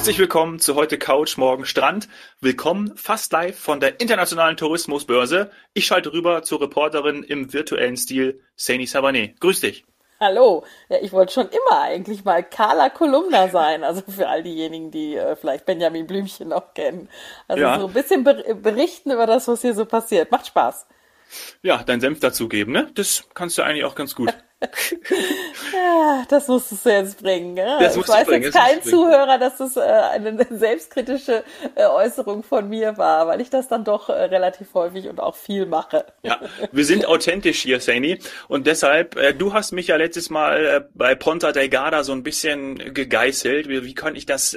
Herzlich willkommen zu heute Couch, morgen Strand. Willkommen fast live von der Internationalen Tourismusbörse. Ich schalte rüber zur Reporterin im virtuellen Stil, Saini Sabané. Grüß dich. Hallo, ja, ich wollte schon immer eigentlich mal Carla Kolumna sein, also für all diejenigen, die äh, vielleicht Benjamin Blümchen noch kennen. Also ja. so ein bisschen ber berichten über das, was hier so passiert. Macht Spaß. Ja, dein Senf dazugeben, ne? Das kannst du eigentlich auch ganz gut. ja, das musstest du jetzt bringen. Ja? Das ich weiß bringen, jetzt kein Zuhörer, dass das äh, eine selbstkritische äh, Äußerung von mir war, weil ich das dann doch äh, relativ häufig und auch viel mache. Ja, wir sind authentisch hier, Saini. Und deshalb, du hast mich ja letztes Mal bei Ponta Delgada so ein bisschen gegeißelt. Wie, wie könnte ich das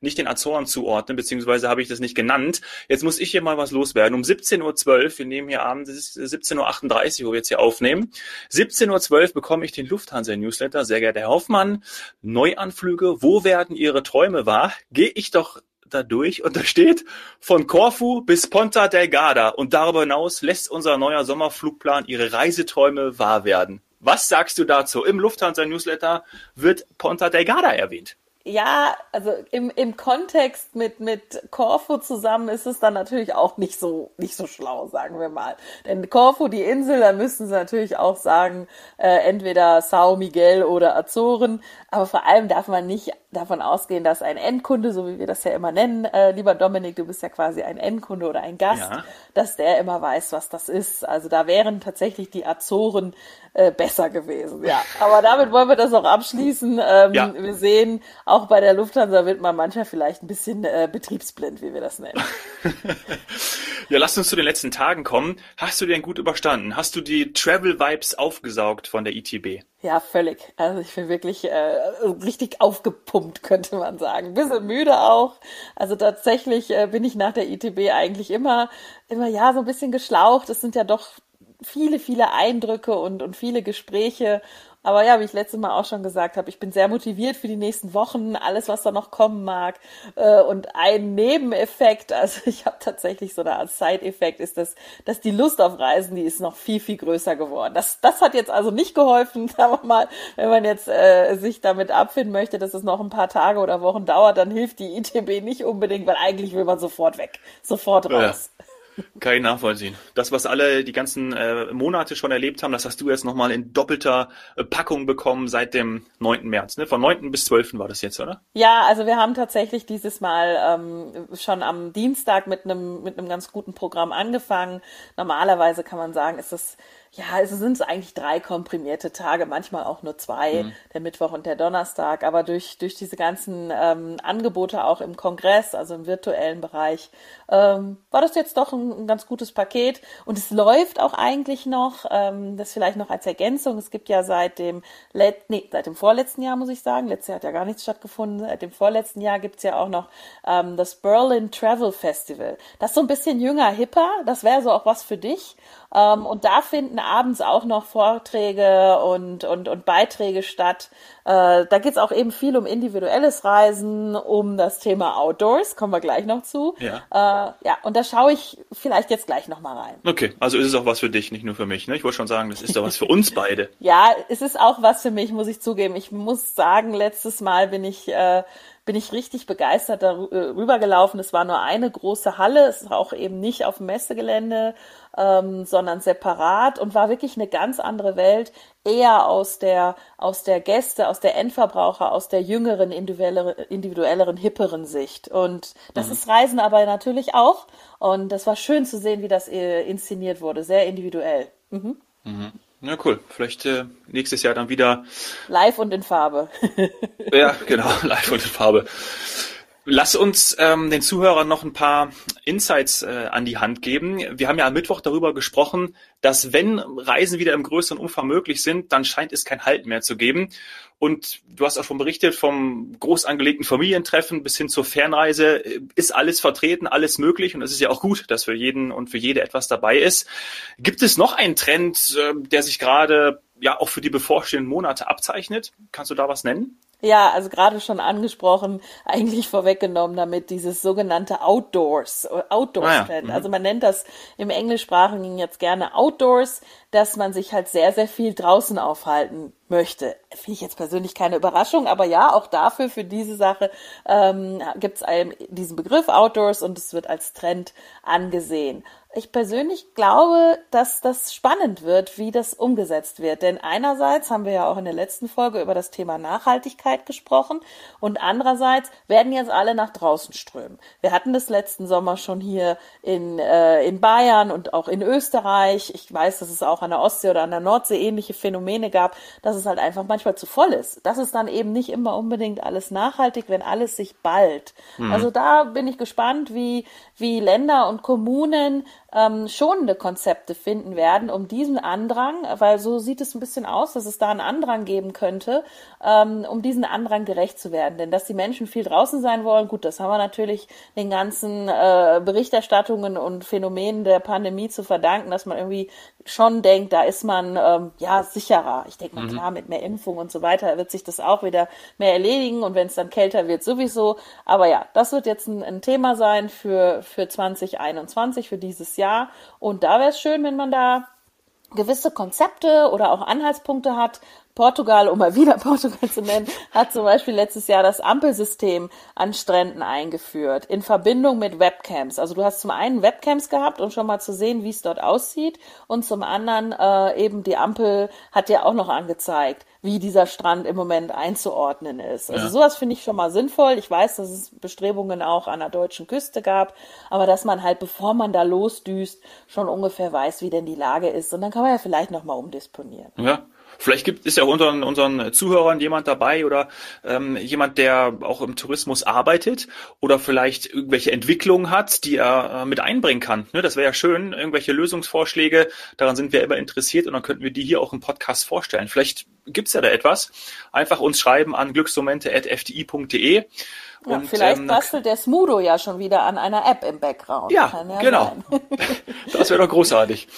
nicht den Azoren zuordnen, beziehungsweise habe ich das nicht genannt. Jetzt muss ich hier mal was loswerden. Um 17.12 Uhr, wir nehmen hier abends, es ist 17.38 Uhr, wo wir jetzt hier aufnehmen. 17.12 Uhr bekomme ich den Lufthansa-Newsletter. Sehr geehrter Herr Hoffmann, Neuanflüge, wo werden Ihre Träume wahr? Gehe ich doch da durch und da steht von Corfu bis Ponta Delgada und darüber hinaus lässt unser neuer Sommerflugplan Ihre Reiseträume wahr werden. Was sagst du dazu? Im Lufthansa-Newsletter wird Ponta Delgada erwähnt. Ja, also im, im Kontext mit, mit Corfu zusammen ist es dann natürlich auch nicht so, nicht so schlau, sagen wir mal. Denn Corfu, die Insel, da müssen sie natürlich auch sagen, äh, entweder Sao Miguel oder Azoren. Aber vor allem darf man nicht davon ausgehen, dass ein Endkunde, so wie wir das ja immer nennen, äh, lieber Dominik, du bist ja quasi ein Endkunde oder ein Gast, ja. dass der immer weiß, was das ist. Also da wären tatsächlich die Azoren äh, besser gewesen. Ja, aber damit wollen wir das auch abschließen. Ähm, ja. Wir sehen, auch bei der Lufthansa wird man mancher vielleicht ein bisschen äh, betriebsblind, wie wir das nennen. ja, lass uns zu den letzten Tagen kommen. Hast du den gut überstanden? Hast du die Travel Vibes aufgesaugt von der ITB? Ja, völlig. Also ich bin wirklich äh, richtig aufgepumpt, könnte man sagen. Ein bisschen müde auch. Also tatsächlich äh, bin ich nach der ITB eigentlich immer, immer ja so ein bisschen geschlaucht. Es sind ja doch viele, viele Eindrücke und, und viele Gespräche. Aber ja, wie ich letztes Mal auch schon gesagt habe, ich bin sehr motiviert für die nächsten Wochen, alles, was da noch kommen mag. Äh, und ein Nebeneffekt, also ich habe tatsächlich so eine Art Side-Effekt, ist, dass, dass die Lust auf Reisen, die ist noch viel, viel größer geworden. Das, das hat jetzt also nicht geholfen, sagen wir mal, wenn man jetzt äh, sich damit abfinden möchte, dass es noch ein paar Tage oder Wochen dauert, dann hilft die ITB nicht unbedingt, weil eigentlich will man sofort weg, sofort raus. Kann ich nachvollziehen. Das, was alle die ganzen äh, Monate schon erlebt haben, das hast du jetzt nochmal in doppelter äh, Packung bekommen seit dem 9. März. Ne? Von 9. bis 12. war das jetzt, oder? Ja, also wir haben tatsächlich dieses Mal ähm, schon am Dienstag mit einem mit einem ganz guten Programm angefangen. Normalerweise kann man sagen, ist das ja, es sind eigentlich drei komprimierte Tage, manchmal auch nur zwei, mhm. der Mittwoch und der Donnerstag. Aber durch, durch diese ganzen ähm, Angebote auch im Kongress, also im virtuellen Bereich, ähm, war das jetzt doch ein, ein, ganz gutes Paket. Und es läuft auch eigentlich noch, ähm, das vielleicht noch als Ergänzung. Es gibt ja seit dem, Let nee, seit dem vorletzten Jahr, muss ich sagen, letztes Jahr hat ja gar nichts stattgefunden, seit dem vorletzten Jahr gibt's ja auch noch ähm, das Berlin Travel Festival. Das ist so ein bisschen jünger, hipper, das wäre so auch was für dich. Ähm, und da finden abends auch noch Vorträge und, und, und Beiträge statt. Äh, da geht's auch eben viel um individuelles Reisen, um das Thema Outdoors, kommen wir gleich noch zu. Ja, äh, ja und da schaue ich vielleicht jetzt gleich noch mal rein. Okay, also ist es auch was für dich, nicht nur für mich. Ne? Ich wollte schon sagen, das ist doch was für uns beide. ja, es ist auch was für mich, muss ich zugeben. Ich muss sagen, letztes Mal bin ich... Äh, bin ich richtig begeistert darüber gelaufen. Es war nur eine große Halle, es war auch eben nicht auf dem Messegelände, ähm, sondern separat und war wirklich eine ganz andere Welt, eher aus der, aus der Gäste, aus der Endverbraucher, aus der jüngeren, individuelleren, individuelleren hipperen Sicht. Und das mhm. ist Reisen aber natürlich auch. Und das war schön zu sehen, wie das äh, inszeniert wurde, sehr individuell. Mhm. Mhm. Ja, cool. Vielleicht äh, nächstes Jahr dann wieder. Live und in Farbe. ja, genau, live und in Farbe. Lass uns ähm, den Zuhörern noch ein paar Insights äh, an die Hand geben. Wir haben ja am Mittwoch darüber gesprochen, dass wenn Reisen wieder im größeren Umfang möglich sind, dann scheint es kein Halt mehr zu geben. Und du hast auch schon berichtet, vom groß angelegten Familientreffen bis hin zur Fernreise äh, ist alles vertreten, alles möglich. Und es ist ja auch gut, dass für jeden und für jede etwas dabei ist. Gibt es noch einen Trend, äh, der sich gerade ja auch für die bevorstehenden Monate abzeichnet? Kannst du da was nennen? Ja, also gerade schon angesprochen, eigentlich vorweggenommen damit dieses sogenannte Outdoors, Outdoors ah, ja. Mhm. Also man nennt das im Englischsprachigen jetzt gerne Outdoors, dass man sich halt sehr, sehr viel draußen aufhalten möchte. Finde ich jetzt persönlich keine Überraschung, aber ja, auch dafür, für diese Sache ähm, gibt es diesen Begriff Outdoors und es wird als Trend angesehen. Ich persönlich glaube, dass das spannend wird, wie das umgesetzt wird. Denn einerseits haben wir ja auch in der letzten Folge über das Thema Nachhaltigkeit gesprochen und andererseits werden jetzt alle nach draußen strömen. Wir hatten das letzten Sommer schon hier in, äh, in Bayern und auch in Österreich. Ich weiß, dass es auch an der Ostsee oder an der Nordsee ähnliche Phänomene gab, dass es halt einfach manchmal zu voll ist. Das ist dann eben nicht immer unbedingt alles nachhaltig, wenn alles sich ballt. Mhm. Also da bin ich gespannt, wie, wie Länder und Kommunen ähm, schonende Konzepte finden werden, um diesen Andrang, weil so sieht es ein bisschen aus, dass es da einen Andrang geben könnte, ähm, um diesen Andrang gerecht zu werden. Denn dass die Menschen viel draußen sein wollen, gut, das haben wir natürlich den ganzen äh, Berichterstattungen und Phänomenen der Pandemie zu verdanken, dass man irgendwie schon denkt, da ist man ähm, ja sicherer. Ich denke mal, mhm. klar, mit mehr Impfung und so weiter wird sich das auch wieder mehr erledigen und wenn es dann kälter wird, sowieso. Aber ja, das wird jetzt ein, ein Thema sein für, für 2021, für dieses Jahr. Jahr. Und da wäre es schön, wenn man da gewisse Konzepte oder auch Anhaltspunkte hat, Portugal, um mal wieder Portugal zu nennen, hat zum Beispiel letztes Jahr das Ampelsystem an Stränden eingeführt, in Verbindung mit Webcams. Also du hast zum einen Webcams gehabt, um schon mal zu sehen, wie es dort aussieht, und zum anderen äh, eben die Ampel hat dir auch noch angezeigt, wie dieser Strand im Moment einzuordnen ist. Also ja. sowas finde ich schon mal sinnvoll. Ich weiß, dass es Bestrebungen auch an der deutschen Küste gab, aber dass man halt, bevor man da losdüst, schon ungefähr weiß, wie denn die Lage ist. Und dann kann man ja vielleicht nochmal umdisponieren. Ja, Vielleicht gibt ist ja unter unseren Zuhörern jemand dabei oder ähm, jemand, der auch im Tourismus arbeitet oder vielleicht irgendwelche Entwicklungen hat, die er äh, mit einbringen kann. Ne, das wäre ja schön, irgendwelche Lösungsvorschläge, daran sind wir immer interessiert und dann könnten wir die hier auch im Podcast vorstellen. Vielleicht gibt's ja da etwas. Einfach uns schreiben an glücksmomente.fdi.de. Ja, und, vielleicht ähm, bastelt der Smudo ja schon wieder an einer App im Background. Ja, ja genau. das wäre doch großartig.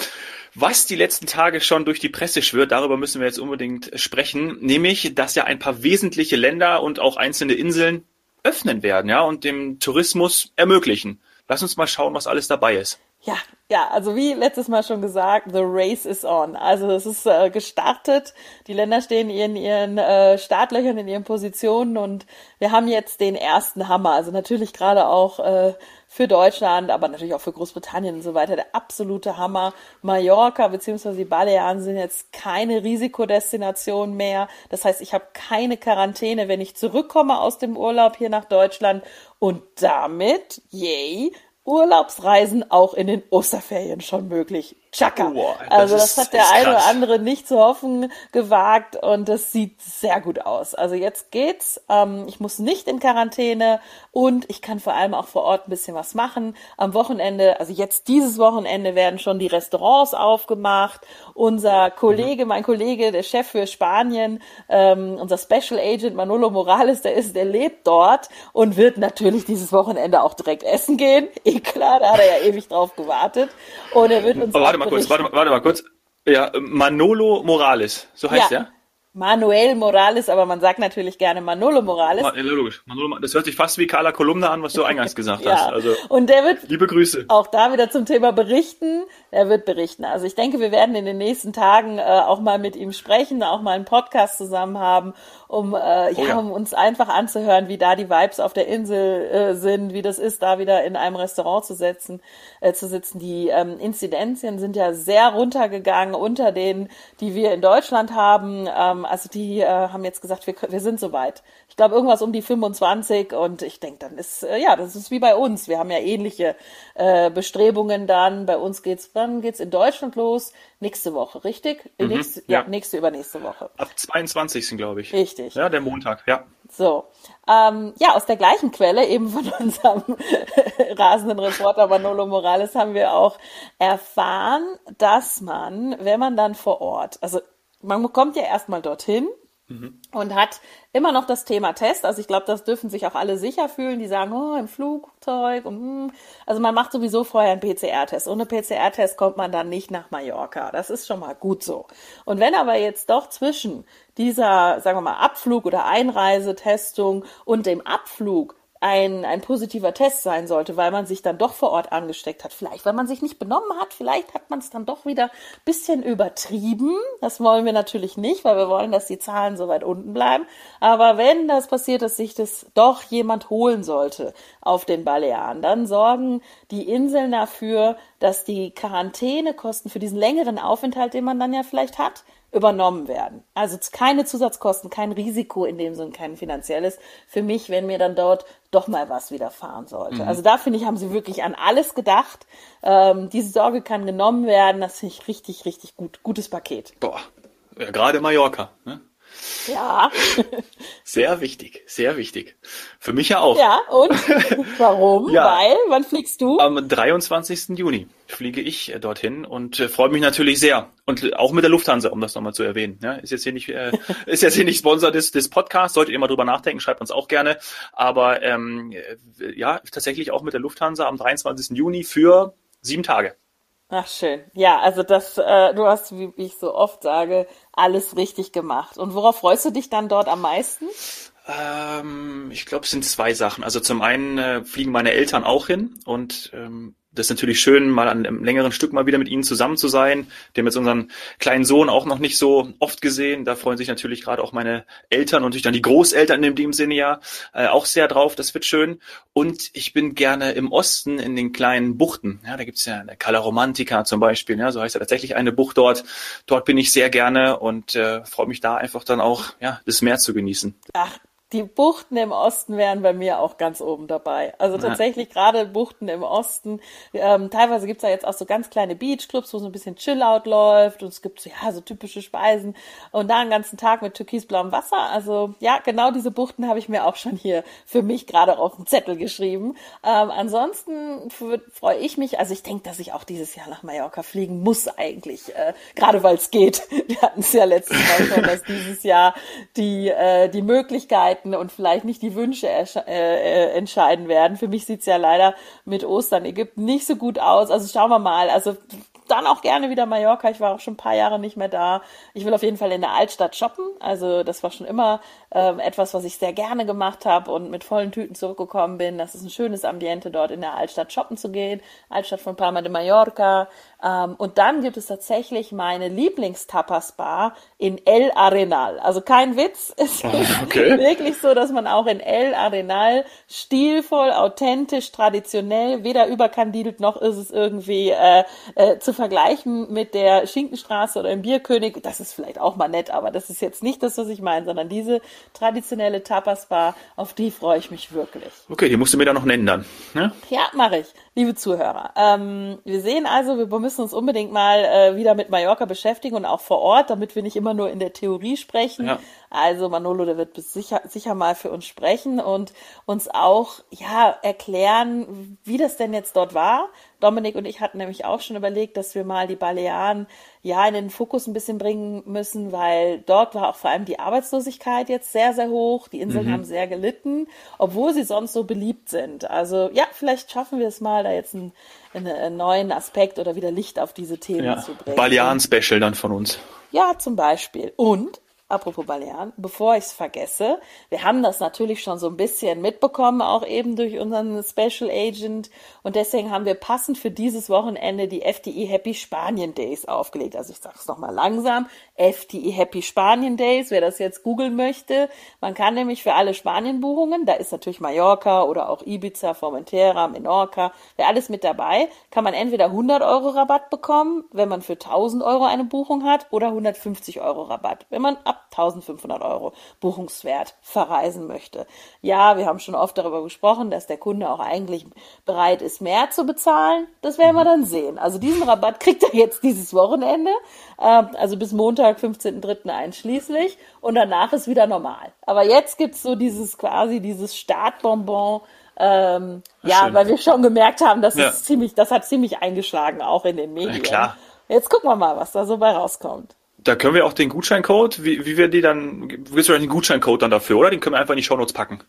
Was die letzten Tage schon durch die Presse schwirrt, darüber müssen wir jetzt unbedingt sprechen, nämlich, dass ja ein paar wesentliche Länder und auch einzelne Inseln öffnen werden, ja, und dem Tourismus ermöglichen. Lass uns mal schauen, was alles dabei ist. Ja, ja, also wie letztes Mal schon gesagt, the race is on. Also es ist äh, gestartet, die Länder stehen in ihren äh, Startlöchern, in ihren Positionen und wir haben jetzt den ersten Hammer. Also natürlich gerade auch äh, für Deutschland, aber natürlich auch für Großbritannien und so weiter der absolute Hammer. Mallorca bzw. die Balearen sind jetzt keine Risikodestination mehr. Das heißt, ich habe keine Quarantäne, wenn ich zurückkomme aus dem Urlaub hier nach Deutschland und damit, yay, Urlaubsreisen auch in den Osterferien schon möglich. Chaka. Oh, also das ist, hat der eine oder andere nicht zu hoffen gewagt und das sieht sehr gut aus. Also jetzt geht's. Ähm, ich muss nicht in Quarantäne und ich kann vor allem auch vor Ort ein bisschen was machen. Am Wochenende, also jetzt dieses Wochenende werden schon die Restaurants aufgemacht. Unser Kollege, mhm. mein Kollege, der Chef für Spanien, ähm, unser Special Agent Manolo Morales, der ist, der lebt dort und wird natürlich dieses Wochenende auch direkt essen gehen. Eh klar, da hat er ja ewig drauf gewartet. Und er wird uns mal kurz, warte, warte mal kurz. Ja, Manolo Morales, so heißt ja. er? Manuel Morales, aber man sagt natürlich gerne Manolo Morales. Ja, logisch. Manolo, das hört sich fast wie Carla Kolumna an, was du eingangs gesagt ja. hast. Also, und der wird liebe Grüße. auch da wieder zum Thema berichten. Er wird berichten. Also ich denke, wir werden in den nächsten Tagen äh, auch mal mit ihm sprechen, auch mal einen Podcast zusammen haben, um, äh, oh ja, um uns einfach anzuhören, wie da die Vibes auf der Insel äh, sind, wie das ist, da wieder in einem Restaurant zu setzen, äh, zu sitzen. Die ähm, Inzidenzien sind ja sehr runtergegangen unter denen, die wir in Deutschland haben. Ähm, also die äh, haben jetzt gesagt, wir, wir sind soweit. Ich glaube irgendwas um die 25 und ich denke, dann ist äh, ja, das ist wie bei uns. Wir haben ja ähnliche äh, Bestrebungen dann. Bei uns geht's, wann geht's in Deutschland los? Nächste Woche, richtig? Mhm, nächste, ja. ja, nächste übernächste Woche. Ab 22. glaube ich. Richtig. Ja, der Montag, ja. So. Ähm, ja, aus der gleichen Quelle, eben von unserem rasenden Reporter Manolo Morales, haben wir auch erfahren, dass man, wenn man dann vor Ort, also man kommt ja erstmal dorthin mhm. und hat immer noch das Thema Test. Also ich glaube, das dürfen sich auch alle sicher fühlen, die sagen, oh, im Flugzeug und hm. also man macht sowieso vorher einen PCR-Test. Ohne PCR-Test kommt man dann nicht nach Mallorca. Das ist schon mal gut so. Und wenn aber jetzt doch zwischen dieser, sagen wir mal, Abflug oder Einreisetestung und dem Abflug ein, ein positiver Test sein sollte, weil man sich dann doch vor Ort angesteckt hat. Vielleicht, weil man sich nicht benommen hat, vielleicht hat man es dann doch wieder bisschen übertrieben. Das wollen wir natürlich nicht, weil wir wollen, dass die Zahlen so weit unten bleiben. Aber wenn das passiert, dass sich das doch jemand holen sollte auf den Balearen, dann sorgen die Inseln dafür, dass die Quarantänekosten für diesen längeren Aufenthalt, den man dann ja vielleicht hat, übernommen werden. Also keine Zusatzkosten, kein Risiko in dem Sinne, kein finanzielles für mich, wenn mir dann dort doch mal was widerfahren sollte. Mhm. Also da finde ich, haben sie wirklich an alles gedacht. Ähm, diese Sorge kann genommen werden. Das finde ich richtig, richtig gut. Gutes Paket. Boah, ja, gerade Mallorca. Ne? Ja. Sehr wichtig, sehr wichtig. Für mich ja auch. Ja, und warum? ja. Weil, wann fliegst du? Am 23. Juni fliege ich äh, dorthin und äh, freue mich natürlich sehr. Und auch mit der Lufthansa, um das nochmal zu erwähnen. Ja, ist jetzt hier nicht, äh, ist jetzt hier nicht Sponsor des, des Podcasts, solltet ihr mal drüber nachdenken, schreibt uns auch gerne. Aber ähm, äh, ja, tatsächlich auch mit der Lufthansa am 23. Juni für sieben Tage. Ach schön. Ja, also das, äh, du hast, wie ich so oft sage, alles richtig gemacht. Und worauf freust du dich dann dort am meisten? Ähm, ich glaube, es sind zwei Sachen. Also zum einen äh, fliegen meine Eltern auch hin und ähm, das ist natürlich schön, mal an einem längeren Stück mal wieder mit ihnen zusammen zu sein. Wir haben jetzt unseren kleinen Sohn auch noch nicht so oft gesehen. Da freuen sich natürlich gerade auch meine Eltern und natürlich dann die Großeltern in dem Sinne ja äh, auch sehr drauf. Das wird schön. Und ich bin gerne im Osten in den kleinen Buchten. Ja, da gibt's ja eine Cala Romantica zum Beispiel. Ja, so heißt ja tatsächlich eine Bucht dort. Dort bin ich sehr gerne und äh, freue mich da einfach dann auch, ja, das Meer zu genießen. Ach, die Buchten im Osten wären bei mir auch ganz oben dabei. Also tatsächlich ja. gerade Buchten im Osten. Ähm, teilweise gibt's da jetzt auch so ganz kleine Beachclubs, wo so ein bisschen Chill-Out läuft und es gibt so, ja, so typische Speisen und da einen ganzen Tag mit türkisblauem Wasser. Also ja, genau diese Buchten habe ich mir auch schon hier für mich gerade auf den Zettel geschrieben. Ähm, ansonsten freue ich mich, also ich denke, dass ich auch dieses Jahr nach Mallorca fliegen muss eigentlich, äh, gerade weil es geht. Wir hatten es ja letztes Mal schon, dass dieses Jahr die, äh, die Möglichkeit Möglichkeiten und vielleicht nicht die Wünsche äh, äh, entscheiden werden. Für mich sieht's ja leider mit Ostern Ägypten nicht so gut aus. Also schauen wir mal. Also dann auch gerne wieder Mallorca. Ich war auch schon ein paar Jahre nicht mehr da. Ich will auf jeden Fall in der Altstadt shoppen. Also das war schon immer ähm, etwas, was ich sehr gerne gemacht habe und mit vollen Tüten zurückgekommen bin. Das ist ein schönes Ambiente, dort in der Altstadt shoppen zu gehen. Altstadt von Palma de Mallorca. Ähm, und dann gibt es tatsächlich meine Lieblingstapas-Bar in El Arenal. Also kein Witz. Es ist okay. wirklich so, dass man auch in El Arenal stilvoll, authentisch, traditionell, weder überkandidelt noch ist es irgendwie äh, äh, zu vergleichen mit der Schinkenstraße oder im Bierkönig. Das ist vielleicht auch mal nett, aber das ist jetzt nicht das, was ich meine, sondern diese traditionelle Tapas-Bar, auf die freue ich mich wirklich. Okay, die musst du mir dann noch nennen dann. Ne? Ja, mache ich, liebe Zuhörer. Ähm, wir sehen also, wir müssen uns unbedingt mal äh, wieder mit Mallorca beschäftigen und auch vor Ort, damit wir nicht immer nur in der Theorie sprechen. Ja. Also Manolo, der wird sicher, sicher mal für uns sprechen und uns auch ja erklären, wie das denn jetzt dort war. Dominik und ich hatten nämlich auch schon überlegt, dass wir mal die Balearen ja in den Fokus ein bisschen bringen müssen, weil dort war auch vor allem die Arbeitslosigkeit jetzt sehr, sehr hoch. Die Inseln mhm. haben sehr gelitten, obwohl sie sonst so beliebt sind. Also ja, vielleicht schaffen wir es mal, da jetzt einen, einen neuen Aspekt oder wieder Licht auf diese Themen ja, zu bringen. Balearen-Special dann von uns. Ja, zum Beispiel. Und apropos Balearen, bevor ich es vergesse, wir haben das natürlich schon so ein bisschen mitbekommen, auch eben durch unseren Special Agent. Und deswegen haben wir passend für dieses Wochenende die FDI Happy Spanien Days aufgelegt. Also ich sage es nochmal langsam. FDI Happy Spanien Days, wer das jetzt googeln möchte. Man kann nämlich für alle Spanien-Buchungen, da ist natürlich Mallorca oder auch Ibiza, Formentera, Menorca, wer alles mit dabei, kann man entweder 100 Euro Rabatt bekommen, wenn man für 1000 Euro eine Buchung hat, oder 150 Euro Rabatt, wenn man ab 1500 Euro Buchungswert verreisen möchte. Ja, wir haben schon oft darüber gesprochen, dass der Kunde auch eigentlich bereit ist, mehr zu bezahlen. Das werden wir dann sehen. Also diesen Rabatt kriegt er jetzt dieses Wochenende, äh, also bis Montag, 15.03. einschließlich. Und danach ist wieder normal. Aber jetzt gibt's so dieses quasi dieses Startbonbon, ähm, ja, weil wir schon gemerkt haben, dass ja. es ziemlich, das hat ziemlich eingeschlagen, auch in den Medien. Ja, klar. Jetzt gucken wir mal, was da so bei rauskommt. Da können wir auch den Gutscheincode, wie, wie wir die dann, willst du den Gutscheincode dann dafür, oder? Den können wir einfach in die Shownotes packen.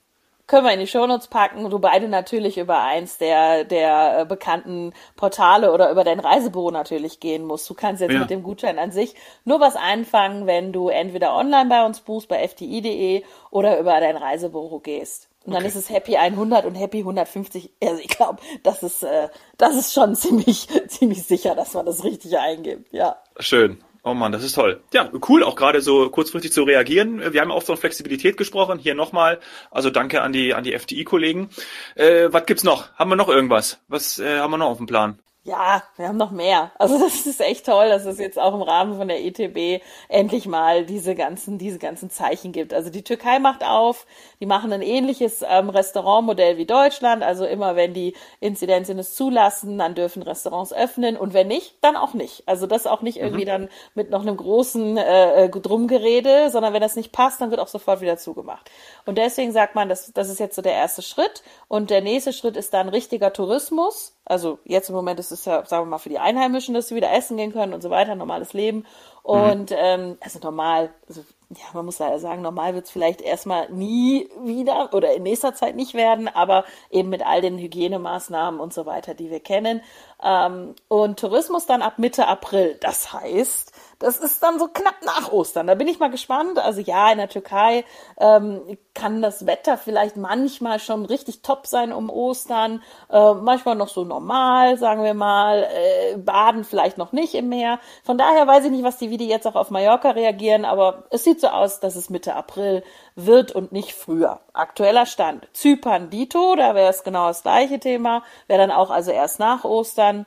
Können wir in die Shownotes packen, du beide natürlich über eins der, der äh, bekannten Portale oder über dein Reisebüro natürlich gehen musst. Du kannst jetzt ja. mit dem Gutschein an sich nur was einfangen, wenn du entweder online bei uns buchst, bei fti.de oder über dein Reisebüro gehst. Und dann okay. ist es Happy 100 und Happy 150. Also ich glaube, das ist, äh, das ist schon ziemlich, ziemlich sicher, dass man das richtig eingibt, ja. Schön. Oh Mann, das ist toll. Ja, cool, auch gerade so kurzfristig zu reagieren. Wir haben oft von Flexibilität gesprochen. Hier nochmal, also danke an die an die FDI-Kollegen. Äh, was gibt's noch? Haben wir noch irgendwas? Was äh, haben wir noch auf dem Plan? Ja, wir haben noch mehr. Also das ist echt toll, dass es jetzt auch im Rahmen von der ETB endlich mal diese ganzen, diese ganzen Zeichen gibt. Also die Türkei macht auf, die machen ein ähnliches ähm, Restaurantmodell wie Deutschland. Also immer wenn die Inzidenzien es zulassen, dann dürfen Restaurants öffnen und wenn nicht, dann auch nicht. Also das auch nicht irgendwie mhm. dann mit noch einem großen äh, äh, Drumgerede, sondern wenn das nicht passt, dann wird auch sofort wieder zugemacht. Und deswegen sagt man, das, das ist jetzt so der erste Schritt. Und der nächste Schritt ist dann richtiger Tourismus. Also jetzt im Moment ist es ja, sagen wir mal, für die Einheimischen, dass sie wieder essen gehen können und so weiter, normales Leben. Und mhm. ähm, also normal, also ja, man muss leider sagen, normal wird es vielleicht erstmal nie wieder oder in nächster Zeit nicht werden, aber eben mit all den Hygienemaßnahmen und so weiter, die wir kennen. Ähm, und Tourismus dann ab Mitte April. Das heißt, das ist dann so knapp nach Ostern. Da bin ich mal gespannt. Also ja, in der Türkei ähm, kann das Wetter vielleicht manchmal schon richtig top sein um Ostern. Äh, manchmal noch so normal, sagen wir mal. Äh, baden vielleicht noch nicht im Meer. Von daher weiß ich nicht, was die, wie die jetzt auch auf Mallorca reagieren, aber es sieht so aus, dass es Mitte April wird und nicht früher. Aktueller Stand. Zypern Dito, da wäre es genau das gleiche Thema. Wäre dann auch also erst nach Ostern.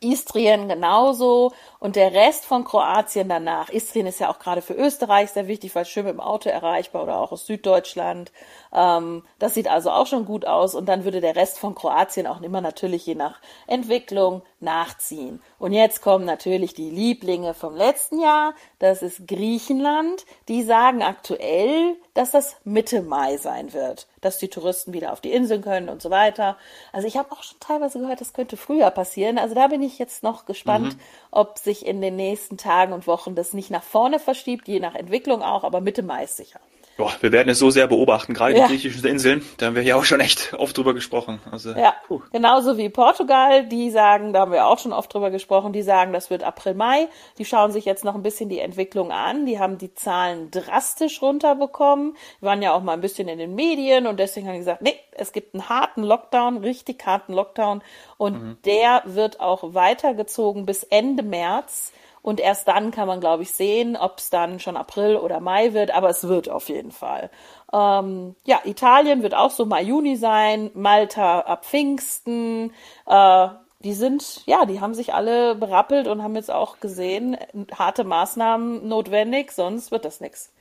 Istrien genauso und der Rest von Kroatien danach. Istrien ist ja auch gerade für Österreich sehr wichtig, weil schön mit dem Auto erreichbar oder auch aus Süddeutschland. Ähm, das sieht also auch schon gut aus und dann würde der Rest von Kroatien auch immer natürlich je nach Entwicklung nachziehen. Und jetzt kommen natürlich die Lieblinge vom letzten Jahr. Das ist Griechenland. Die sagen aktuell, dass das Mitte Mai sein wird, dass die Touristen wieder auf die Inseln können und so weiter. Also ich habe auch schon teilweise gehört, das könnte früher passieren. Also da bin ich jetzt noch gespannt, mhm. ob sich in den nächsten Tagen und Wochen das nicht nach vorne verschiebt, je nach Entwicklung auch, aber Mitte Mai ist sicher. Boah, wir werden es so sehr beobachten, gerade ja. die griechischen Inseln. Da haben wir ja auch schon echt oft drüber gesprochen. Also, ja, puh. genauso wie Portugal, die sagen, da haben wir auch schon oft drüber gesprochen, die sagen, das wird April, Mai. Die schauen sich jetzt noch ein bisschen die Entwicklung an. Die haben die Zahlen drastisch runterbekommen. Wir waren ja auch mal ein bisschen in den Medien und deswegen haben die gesagt, nee, es gibt einen harten Lockdown, richtig harten Lockdown und mhm. der wird auch weitergezogen bis Ende März. Und erst dann kann man, glaube ich, sehen, ob es dann schon April oder Mai wird, aber es wird auf jeden Fall. Ähm, ja, Italien wird auch so Mai, Juni sein, Malta ab Pfingsten. Äh, die sind, ja, die haben sich alle berappelt und haben jetzt auch gesehen, harte Maßnahmen notwendig, sonst wird das nichts.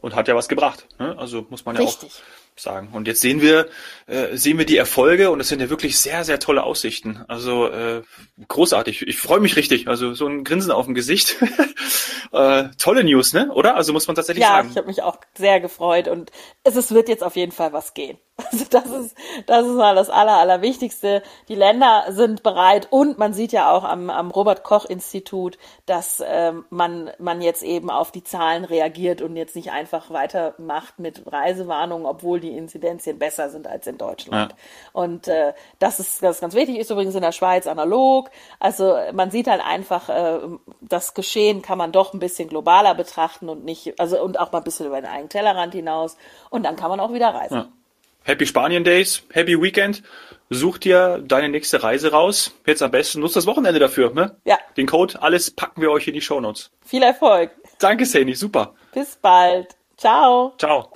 Und hat ja was gebracht. Ne? Also muss man ja Richtig. auch sagen. Und jetzt sehen wir, äh, sehen wir die Erfolge und es sind ja wirklich sehr, sehr tolle Aussichten. Also äh, großartig. Ich freue mich richtig. Also so ein Grinsen auf dem Gesicht. äh, tolle News, ne? Oder? Also muss man tatsächlich ja, sagen. Ja, ich habe mich auch sehr gefreut und es, es wird jetzt auf jeden Fall was gehen. Also das ist, das ist mal das Aller, Allerwichtigste. Die Länder sind bereit und man sieht ja auch am, am Robert-Koch-Institut, dass ähm, man, man jetzt eben auf die Zahlen reagiert und jetzt nicht einfach weitermacht mit Reisewarnungen, obwohl die Inzidenzien besser sind als in Deutschland. Ja. Und äh, das, ist, das ist ganz wichtig, ist übrigens in der Schweiz analog. Also man sieht halt einfach, äh, das Geschehen kann man doch ein bisschen globaler betrachten und nicht, also und auch mal ein bisschen über den eigenen Tellerrand hinaus. Und dann kann man auch wieder reisen. Ja. Happy Spanien Days, Happy Weekend. Such dir deine nächste Reise raus. Jetzt am besten nutzt das Wochenende dafür, ne? Ja. Den Code, alles packen wir euch in die Show Notes. Viel Erfolg. Danke, Sani, super. Bis bald. Ciao. Ciao.